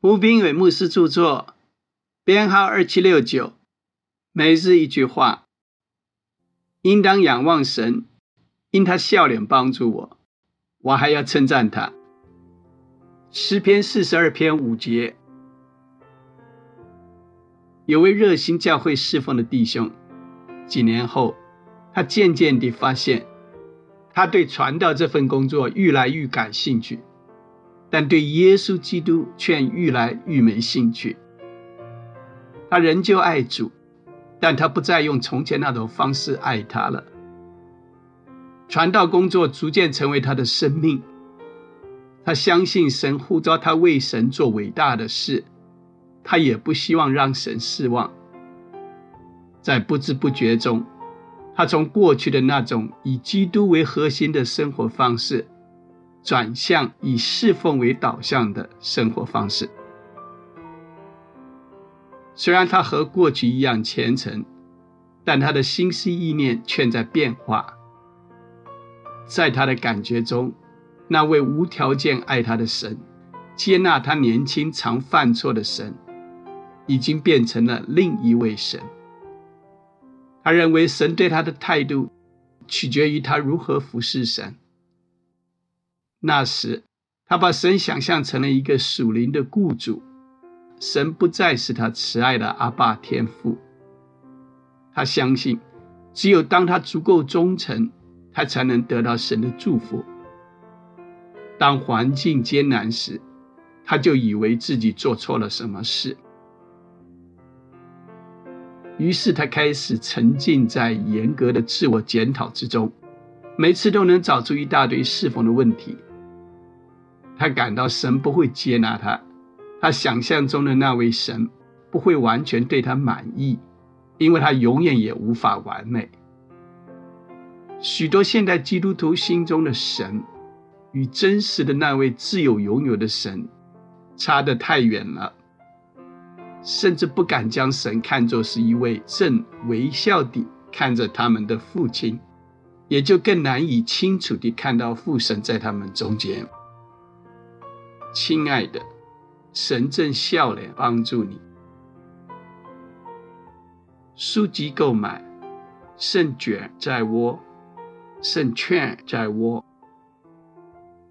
胡斌伟牧师著作，编号二七六九。每日一句话：应当仰望神，因他笑脸帮助我，我还要称赞他。诗篇四十二篇五节，有位热心教会侍奉的弟兄，几年后，他渐渐地发现，他对传道这份工作愈来愈感兴趣。但对耶稣基督却愈来愈没兴趣。他仍旧爱主，但他不再用从前那种方式爱他了。传道工作逐渐成为他的生命。他相信神呼召他为神做伟大的事，他也不希望让神失望。在不知不觉中，他从过去的那种以基督为核心的生活方式。转向以侍奉为导向的生活方式。虽然他和过去一样虔诚，但他的心思意念却在变化。在他的感觉中，那位无条件爱他的神，接纳他年轻常犯错的神，已经变成了另一位神。他认为神对他的态度，取决于他如何服侍神。那时，他把神想象成了一个属灵的雇主，神不再是他慈爱的阿爸天父。他相信，只有当他足够忠诚，他才能得到神的祝福。当环境艰难时，他就以为自己做错了什么事，于是他开始沉浸在严格的自我检讨之中，每次都能找出一大堆侍奉的问题。他感到神不会接纳他，他想象中的那位神不会完全对他满意，因为他永远也无法完美。许多现代基督徒心中的神，与真实的那位自有拥有的神差得太远了，甚至不敢将神看作是一位正微笑地看着他们的父亲，也就更难以清楚地看到父神在他们中间。亲爱的，神正笑脸帮助你。书籍购买，胜券在握，胜券在握。